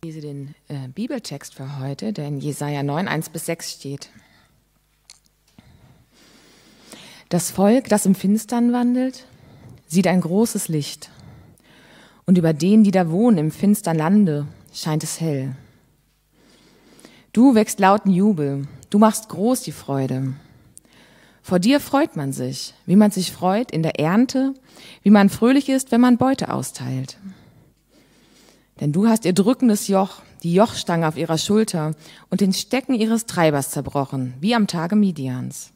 Ich lese den äh, Bibeltext für heute, der in Jesaja 9, 1 bis 6 steht. Das Volk, das im Finstern wandelt, sieht ein großes Licht. Und über denen, die da wohnen im finstern Lande, scheint es hell. Du wächst lauten Jubel, du machst groß die Freude. Vor dir freut man sich, wie man sich freut in der Ernte, wie man fröhlich ist, wenn man Beute austeilt. Denn du hast ihr drückendes Joch, die Jochstange auf ihrer Schulter und den Stecken ihres Treibers zerbrochen, wie am Tage Midians.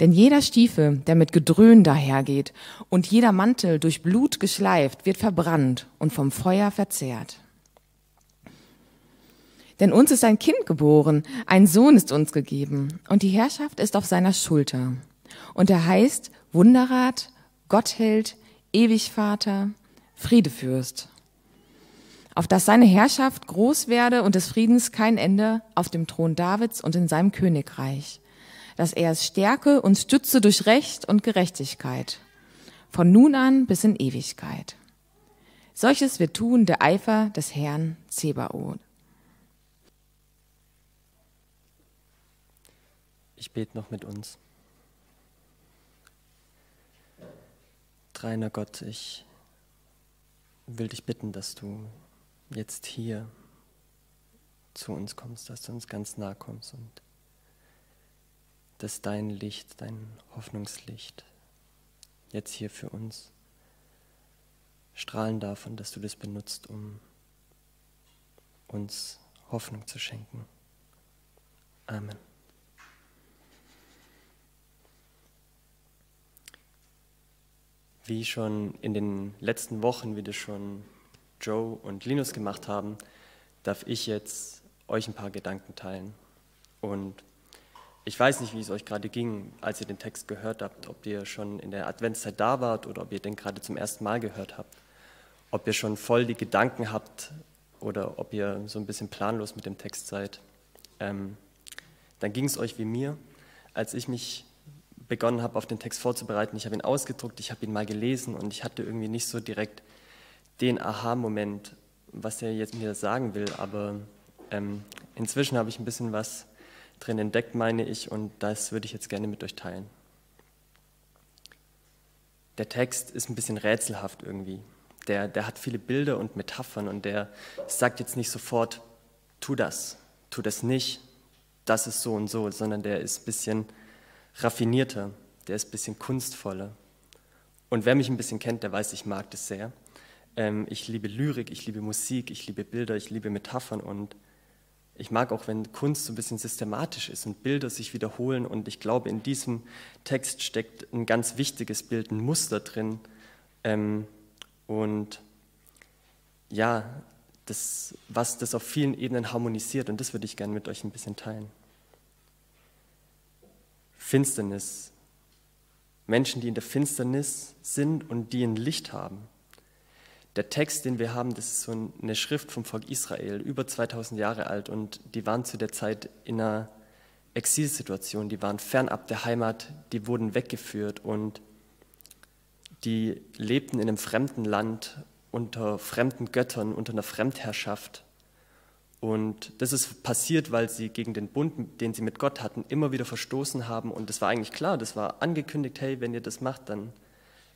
Denn jeder Stiefel, der mit Gedröhn dahergeht und jeder Mantel durch Blut geschleift, wird verbrannt und vom Feuer verzehrt. Denn uns ist ein Kind geboren, ein Sohn ist uns gegeben, und die Herrschaft ist auf seiner Schulter. Und er heißt Wunderrat, Gottheld, Ewigvater, Friedefürst. Auf dass seine Herrschaft groß werde und des Friedens kein Ende auf dem Thron Davids und in seinem Königreich. Dass er es stärke und stütze durch Recht und Gerechtigkeit. Von nun an bis in Ewigkeit. Solches wird tun der Eifer des Herrn Zebaoth. Ich bete noch mit uns. Dreiner Gott, ich will dich bitten, dass du jetzt hier zu uns kommst, dass du uns ganz nah kommst und dass dein Licht, dein Hoffnungslicht jetzt hier für uns strahlen darf und dass du das benutzt, um uns Hoffnung zu schenken. Amen. Wie schon in den letzten Wochen, wie das schon Joe und Linus gemacht haben, darf ich jetzt euch ein paar Gedanken teilen. Und ich weiß nicht, wie es euch gerade ging, als ihr den Text gehört habt, ob ihr schon in der Adventszeit da wart oder ob ihr den gerade zum ersten Mal gehört habt, ob ihr schon voll die Gedanken habt oder ob ihr so ein bisschen planlos mit dem Text seid. Ähm, dann ging es euch wie mir, als ich mich begonnen habe, auf den Text vorzubereiten. Ich habe ihn ausgedruckt, ich habe ihn mal gelesen und ich hatte irgendwie nicht so direkt den Aha-Moment, was er jetzt mir sagen will. Aber ähm, inzwischen habe ich ein bisschen was drin entdeckt, meine ich, und das würde ich jetzt gerne mit euch teilen. Der Text ist ein bisschen rätselhaft irgendwie. Der, der hat viele Bilder und Metaphern und der sagt jetzt nicht sofort, tu das, tu das nicht, das ist so und so, sondern der ist ein bisschen raffinierter, der ist ein bisschen kunstvoller. Und wer mich ein bisschen kennt, der weiß, ich mag das sehr. Ähm, ich liebe Lyrik, ich liebe Musik, ich liebe Bilder, ich liebe Metaphern und ich mag auch, wenn Kunst so ein bisschen systematisch ist und Bilder sich wiederholen. Und ich glaube, in diesem Text steckt ein ganz wichtiges Bild, ein Muster drin. Ähm, und ja, das, was das auf vielen Ebenen harmonisiert. Und das würde ich gerne mit euch ein bisschen teilen. Finsternis. Menschen, die in der Finsternis sind und die ein Licht haben. Der Text, den wir haben, das ist so eine Schrift vom Volk Israel, über 2000 Jahre alt und die waren zu der Zeit in einer Exilsituation, die waren fernab der Heimat, die wurden weggeführt und die lebten in einem fremden Land unter fremden Göttern, unter einer Fremdherrschaft und das ist passiert, weil sie gegen den Bund, den sie mit Gott hatten, immer wieder verstoßen haben. Und das war eigentlich klar, das war angekündigt, hey, wenn ihr das macht, dann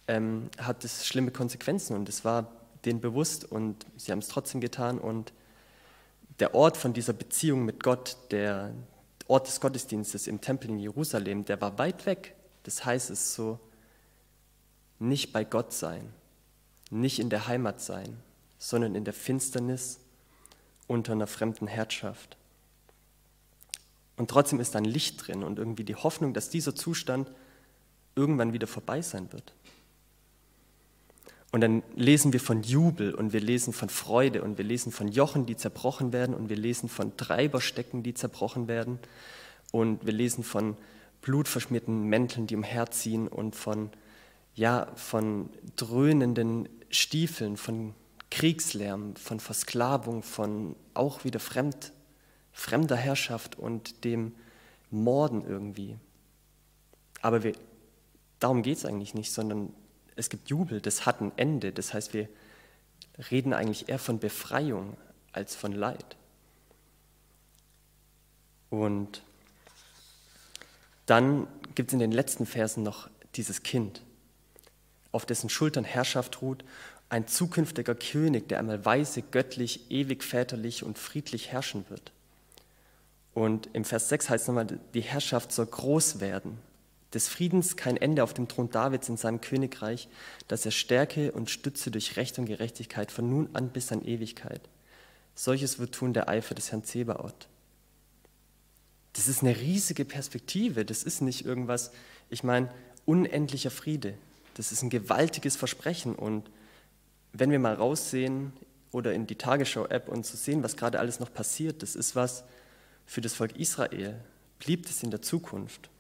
ähm, hat das schlimme Konsequenzen. Und es war denen bewusst und sie haben es trotzdem getan. Und der Ort von dieser Beziehung mit Gott, der Ort des Gottesdienstes im Tempel in Jerusalem, der war weit weg. Das heißt, es ist so, nicht bei Gott sein, nicht in der Heimat sein, sondern in der Finsternis unter einer fremden Herrschaft. Und trotzdem ist da ein Licht drin und irgendwie die Hoffnung, dass dieser Zustand irgendwann wieder vorbei sein wird. Und dann lesen wir von Jubel und wir lesen von Freude und wir lesen von Jochen, die zerbrochen werden und wir lesen von Treiberstecken, die zerbrochen werden und wir lesen von blutverschmierten Mänteln, die umherziehen und von, ja, von dröhnenden Stiefeln, von Kriegslärm, von Versklavung, von auch wieder fremd, fremder Herrschaft und dem Morden irgendwie. Aber wir, darum geht es eigentlich nicht, sondern es gibt Jubel, das hat ein Ende. Das heißt, wir reden eigentlich eher von Befreiung als von Leid. Und dann gibt es in den letzten Versen noch dieses Kind, auf dessen Schultern Herrschaft ruht, ein zukünftiger König, der einmal weise, göttlich, ewig väterlich und friedlich herrschen wird. Und im Vers 6 heißt es nochmal, die Herrschaft soll groß werden. Des Friedens kein Ende auf dem Thron Davids in seinem Königreich, dass er Stärke und Stütze durch Recht und Gerechtigkeit von nun an bis an Ewigkeit. Solches wird tun der Eifer des Herrn Zebaoth. Das ist eine riesige Perspektive. Das ist nicht irgendwas, ich meine, unendlicher Friede. Das ist ein gewaltiges Versprechen. Und wenn wir mal raussehen oder in die Tagesschau-App und zu sehen, was gerade alles noch passiert, das ist was für das Volk Israel. Blieb es in der Zukunft.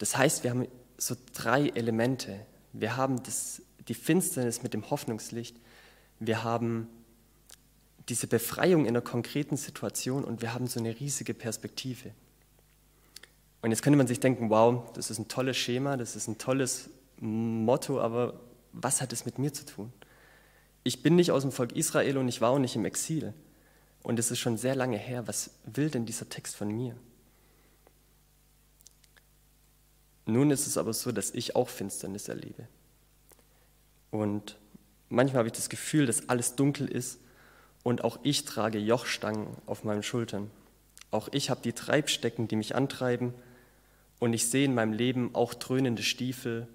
Das heißt, wir haben so drei Elemente. Wir haben das, die Finsternis mit dem Hoffnungslicht. Wir haben diese Befreiung in einer konkreten Situation und wir haben so eine riesige Perspektive. Und jetzt könnte man sich denken, wow, das ist ein tolles Schema, das ist ein tolles Motto, aber was hat es mit mir zu tun? Ich bin nicht aus dem Volk Israel und ich war auch nicht im Exil. Und es ist schon sehr lange her. Was will denn dieser Text von mir? Nun ist es aber so, dass ich auch Finsternis erlebe. Und manchmal habe ich das Gefühl, dass alles dunkel ist und auch ich trage Jochstangen auf meinen Schultern. Auch ich habe die Treibstecken, die mich antreiben und ich sehe in meinem Leben auch dröhnende Stiefel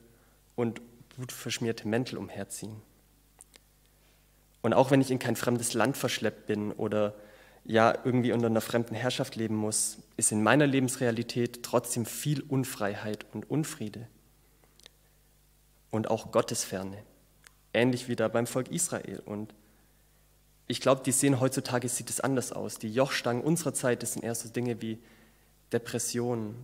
und blutverschmierte Mäntel umherziehen. Und auch wenn ich in kein fremdes Land verschleppt bin oder ja irgendwie unter einer fremden Herrschaft leben muss, ist in meiner Lebensrealität trotzdem viel Unfreiheit und Unfriede. Und auch Gottesferne, ähnlich wie da beim Volk Israel. Und ich glaube, die sehen heutzutage sieht es anders aus. Die Jochstangen unserer Zeit, das sind eher so Dinge wie Depressionen,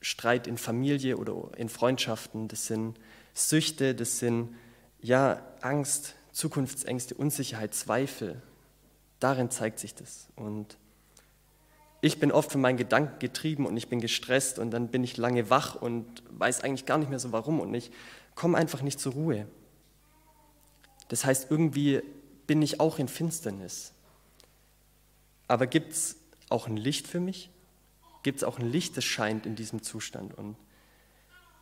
Streit in Familie oder in Freundschaften, das sind Süchte, das sind ja Angst, Zukunftsängste, Unsicherheit, Zweifel. Darin zeigt sich das. Und ich bin oft von meinen Gedanken getrieben und ich bin gestresst und dann bin ich lange wach und weiß eigentlich gar nicht mehr so warum und ich komme einfach nicht zur Ruhe. Das heißt, irgendwie bin ich auch in Finsternis. Aber gibt es auch ein Licht für mich? Gibt es auch ein Licht, das scheint in diesem Zustand? Und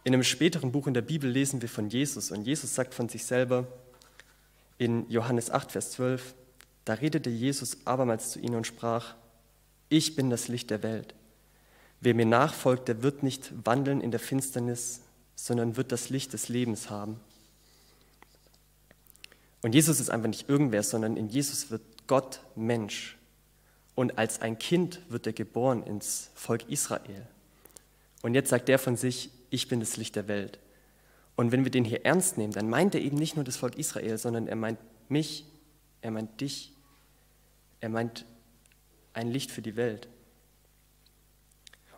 in einem späteren Buch in der Bibel lesen wir von Jesus und Jesus sagt von sich selber in Johannes 8, Vers 12, da redete Jesus abermals zu ihnen und sprach, ich bin das Licht der Welt. Wer mir nachfolgt, der wird nicht wandeln in der Finsternis, sondern wird das Licht des Lebens haben. Und Jesus ist einfach nicht irgendwer, sondern in Jesus wird Gott Mensch. Und als ein Kind wird er geboren ins Volk Israel. Und jetzt sagt er von sich, ich bin das Licht der Welt. Und wenn wir den hier ernst nehmen, dann meint er eben nicht nur das Volk Israel, sondern er meint mich, er meint dich, er meint ein Licht für die Welt.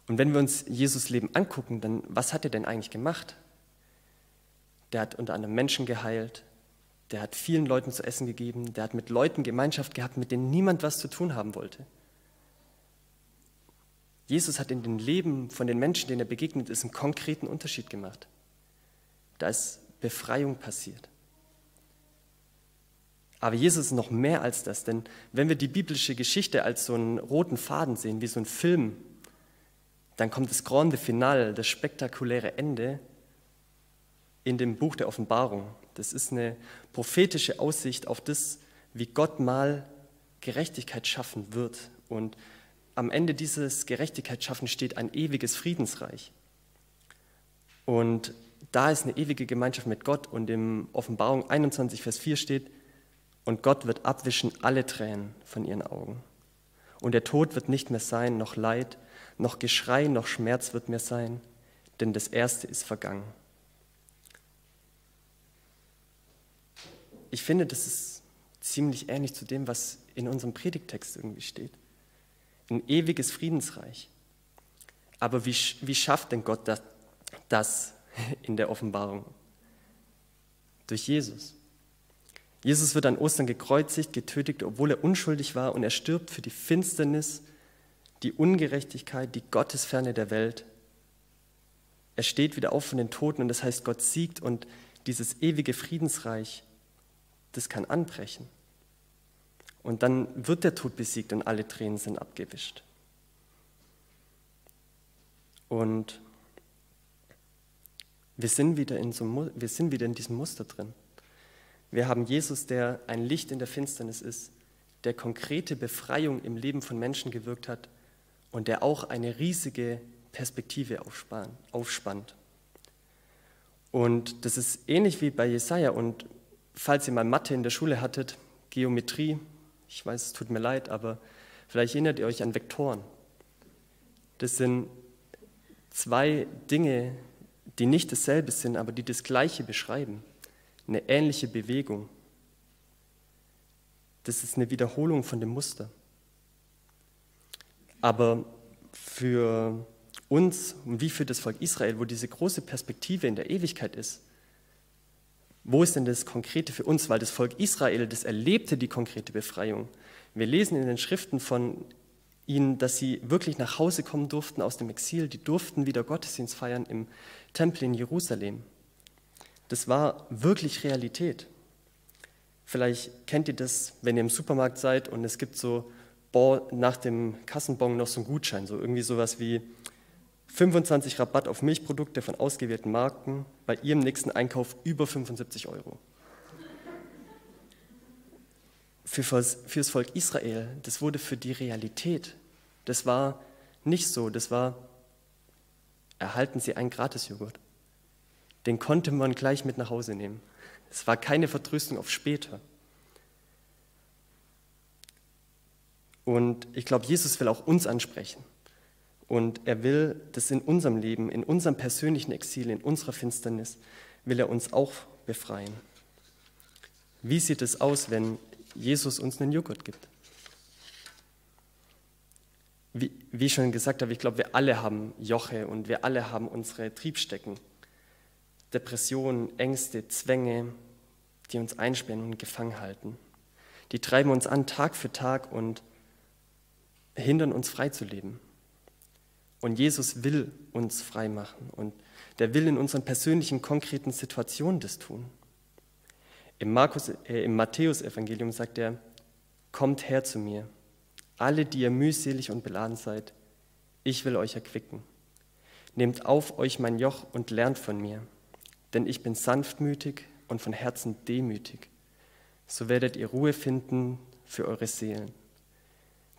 Und wenn wir uns Jesus Leben angucken, dann was hat er denn eigentlich gemacht? Der hat unter anderem Menschen geheilt, der hat vielen Leuten zu essen gegeben, der hat mit Leuten Gemeinschaft gehabt, mit denen niemand was zu tun haben wollte. Jesus hat in den Leben von den Menschen, denen er begegnet ist, einen konkreten Unterschied gemacht. Da ist Befreiung passiert. Aber Jesus ist noch mehr als das, denn wenn wir die biblische Geschichte als so einen roten Faden sehen, wie so ein Film, dann kommt das grande Finale, das spektakuläre Ende in dem Buch der Offenbarung. Das ist eine prophetische Aussicht auf das, wie Gott mal Gerechtigkeit schaffen wird. Und am Ende dieses Gerechtigkeitsschaffens steht ein ewiges Friedensreich. Und da ist eine ewige Gemeinschaft mit Gott. Und im Offenbarung 21, Vers 4 steht, und Gott wird abwischen alle Tränen von ihren Augen. Und der Tod wird nicht mehr sein, noch Leid, noch Geschrei, noch Schmerz wird mehr sein, denn das Erste ist vergangen. ich finde, das ist ziemlich ähnlich zu dem, was in unserem Predigtext irgendwie steht. Ein ewiges Friedensreich. Aber wie, wie schafft denn Gott das, das in der Offenbarung? Durch Jesus. Jesus wird an Ostern gekreuzigt, getötet, obwohl er unschuldig war, und er stirbt für die Finsternis, die Ungerechtigkeit, die Gottesferne der Welt. Er steht wieder auf von den Toten und das heißt, Gott siegt und dieses ewige Friedensreich das kann anbrechen. Und dann wird der Tod besiegt und alle Tränen sind abgewischt. Und wir sind wieder in, so, wir sind wieder in diesem Muster drin. Wir haben Jesus, der ein Licht in der Finsternis ist, der konkrete Befreiung im Leben von Menschen gewirkt hat und der auch eine riesige Perspektive aufspannt. Und das ist ähnlich wie bei Jesaja. Und falls ihr mal Mathe in der Schule hattet, Geometrie, ich weiß, es tut mir leid, aber vielleicht erinnert ihr euch an Vektoren. Das sind zwei Dinge, die nicht dasselbe sind, aber die das Gleiche beschreiben. Eine ähnliche Bewegung. Das ist eine Wiederholung von dem Muster. Aber für uns und wie für das Volk Israel, wo diese große Perspektive in der Ewigkeit ist, wo ist denn das Konkrete für uns? Weil das Volk Israel, das erlebte die konkrete Befreiung. Wir lesen in den Schriften von ihnen, dass sie wirklich nach Hause kommen durften aus dem Exil. Die durften wieder Gottesdienst feiern im Tempel in Jerusalem. Das war wirklich Realität. Vielleicht kennt ihr das, wenn ihr im Supermarkt seid und es gibt so nach dem Kassenbon noch so einen Gutschein, so irgendwie sowas wie 25 Rabatt auf Milchprodukte von ausgewählten Marken bei ihrem nächsten Einkauf über 75 Euro. Für, das Volk Israel, das wurde für die Realität. Das war nicht so, das war, erhalten Sie einen Gratisjoghurt. Den konnte man gleich mit nach Hause nehmen. Es war keine Vertröstung auf später. Und ich glaube, Jesus will auch uns ansprechen. Und er will das in unserem Leben, in unserem persönlichen Exil, in unserer Finsternis, will er uns auch befreien. Wie sieht es aus, wenn Jesus uns einen Joghurt gibt? Wie, wie ich schon gesagt habe, ich glaube, wir alle haben Joche und wir alle haben unsere Triebstecken. Depressionen, Ängste, Zwänge, die uns einsperren und gefangen halten. Die treiben uns an Tag für Tag und hindern uns frei zu leben. Und Jesus will uns frei machen und der will in unseren persönlichen, konkreten Situationen das tun. Im, äh, im Matthäus-Evangelium sagt er, kommt her zu mir, alle, die ihr mühselig und beladen seid, ich will euch erquicken. Nehmt auf euch mein Joch und lernt von mir, denn ich bin sanftmütig und von Herzen demütig. So werdet ihr Ruhe finden für eure Seelen.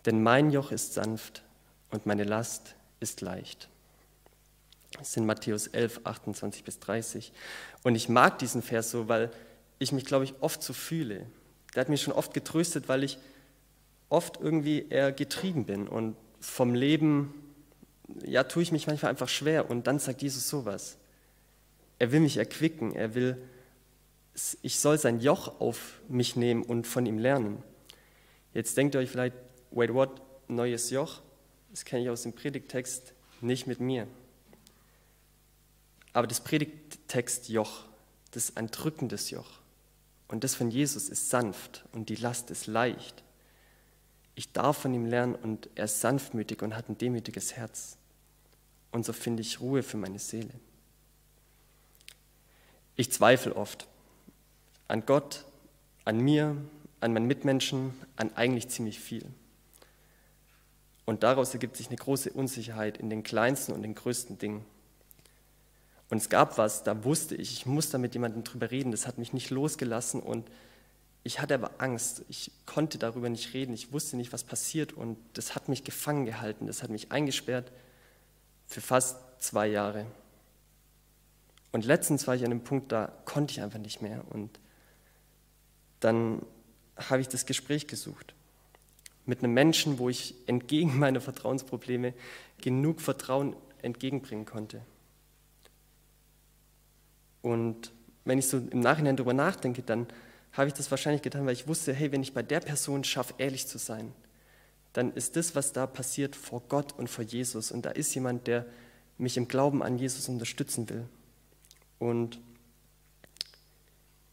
Denn mein Joch ist sanft und meine Last ist leicht. Das sind Matthäus 11, 28 bis 30. Und ich mag diesen Vers so, weil ich mich, glaube ich, oft so fühle. Der hat mich schon oft getröstet, weil ich oft irgendwie eher getrieben bin und vom Leben, ja, tue ich mich manchmal einfach schwer. Und dann sagt Jesus sowas. Er will mich erquicken, er will, ich soll sein Joch auf mich nehmen und von ihm lernen. Jetzt denkt ihr euch vielleicht, wait, what, neues Joch? das kenne ich aus dem Predigtext, nicht mit mir. Aber das Predigtext Joch, das ist ein drückendes Joch. Und das von Jesus ist sanft und die Last ist leicht. Ich darf von ihm lernen und er ist sanftmütig und hat ein demütiges Herz. Und so finde ich Ruhe für meine Seele. Ich zweifle oft an Gott, an mir, an meinen Mitmenschen, an eigentlich ziemlich viel. Und daraus ergibt sich eine große Unsicherheit in den kleinsten und den größten Dingen. Und es gab was, da wusste ich, ich muss da mit jemandem drüber reden. Das hat mich nicht losgelassen und ich hatte aber Angst. Ich konnte darüber nicht reden. Ich wusste nicht, was passiert und das hat mich gefangen gehalten. Das hat mich eingesperrt für fast zwei Jahre. Und letztens war ich an einem Punkt, da konnte ich einfach nicht mehr. Und dann habe ich das Gespräch gesucht mit einem Menschen, wo ich entgegen meiner Vertrauensprobleme genug Vertrauen entgegenbringen konnte. Und wenn ich so im Nachhinein darüber nachdenke, dann habe ich das wahrscheinlich getan, weil ich wusste, hey, wenn ich bei der Person schaffe, ehrlich zu sein, dann ist das, was da passiert, vor Gott und vor Jesus. Und da ist jemand, der mich im Glauben an Jesus unterstützen will. Und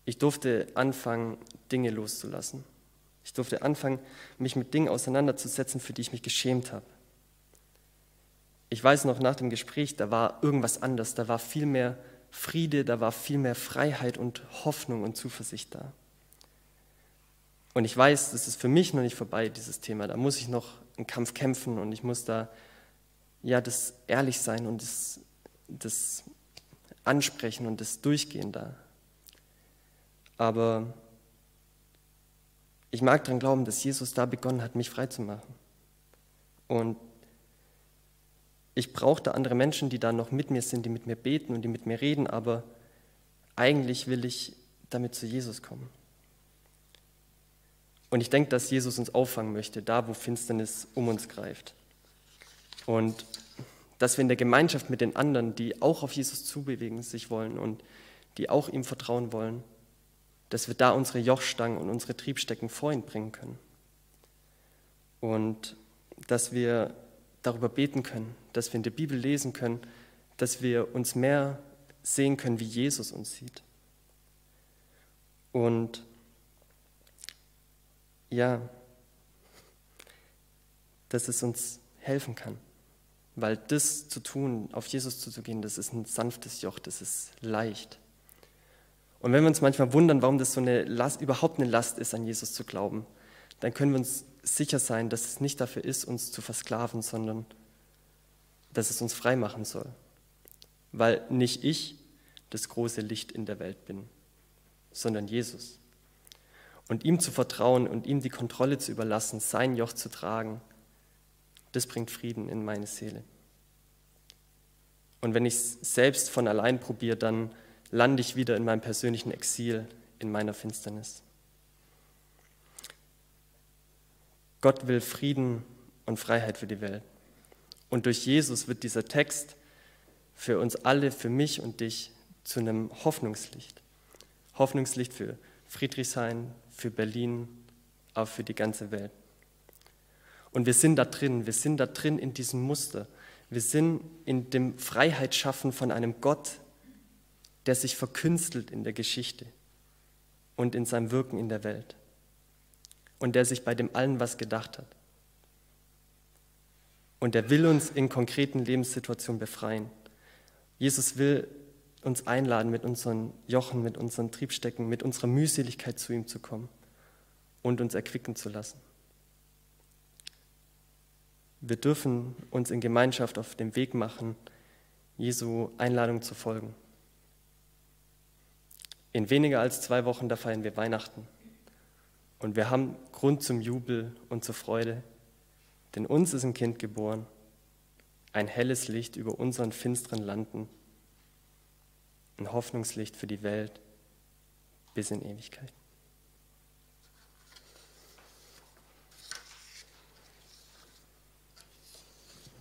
ich durfte anfangen, Dinge loszulassen. Ich durfte anfangen, mich mit Dingen auseinanderzusetzen, für die ich mich geschämt habe. Ich weiß noch nach dem Gespräch, da war irgendwas anders, da war viel mehr Friede, da war viel mehr Freiheit und Hoffnung und Zuversicht da. Und ich weiß, das ist für mich noch nicht vorbei, dieses Thema. Da muss ich noch einen Kampf kämpfen und ich muss da, ja, das ehrlich sein und das, das ansprechen und das durchgehen da. Aber ich mag daran glauben, dass Jesus da begonnen hat, mich frei zu machen. Und ich brauchte andere Menschen, die da noch mit mir sind, die mit mir beten und die mit mir reden, aber eigentlich will ich damit zu Jesus kommen. Und ich denke, dass Jesus uns auffangen möchte, da wo Finsternis um uns greift. Und dass wir in der Gemeinschaft mit den anderen, die auch auf Jesus zubewegen sich wollen und die auch ihm vertrauen wollen, dass wir da unsere Jochstangen und unsere Triebstecken vor ihn bringen können. Und dass wir darüber beten können, dass wir in der Bibel lesen können, dass wir uns mehr sehen können, wie Jesus uns sieht. Und ja, dass es uns helfen kann. Weil das zu tun, auf Jesus zuzugehen, das ist ein sanftes Joch, das ist leicht. Und wenn wir uns manchmal wundern, warum das so eine Last, überhaupt eine Last ist, an Jesus zu glauben, dann können wir uns sicher sein, dass es nicht dafür ist, uns zu versklaven, sondern dass es uns frei machen soll. Weil nicht ich das große Licht in der Welt bin, sondern Jesus. Und ihm zu vertrauen und ihm die Kontrolle zu überlassen, sein Joch zu tragen, das bringt Frieden in meine Seele. Und wenn ich es selbst von allein probiere, dann lande ich wieder in meinem persönlichen Exil, in meiner Finsternis. Gott will Frieden und Freiheit für die Welt. Und durch Jesus wird dieser Text für uns alle, für mich und dich, zu einem Hoffnungslicht. Hoffnungslicht für Friedrichshain, für Berlin, auch für die ganze Welt. Und wir sind da drin, wir sind da drin in diesem Muster. Wir sind in dem Freiheitsschaffen von einem Gott, der sich verkünstelt in der Geschichte und in seinem Wirken in der Welt und der sich bei dem allen was gedacht hat. Und er will uns in konkreten Lebenssituationen befreien. Jesus will uns einladen, mit unseren Jochen, mit unseren Triebstecken, mit unserer Mühseligkeit zu ihm zu kommen und uns erquicken zu lassen. Wir dürfen uns in Gemeinschaft auf den Weg machen, Jesu Einladung zu folgen. In weniger als zwei Wochen, da feiern wir Weihnachten. Und wir haben Grund zum Jubel und zur Freude, denn uns ist ein Kind geboren, ein helles Licht über unseren finsteren Landen, ein Hoffnungslicht für die Welt bis in Ewigkeit.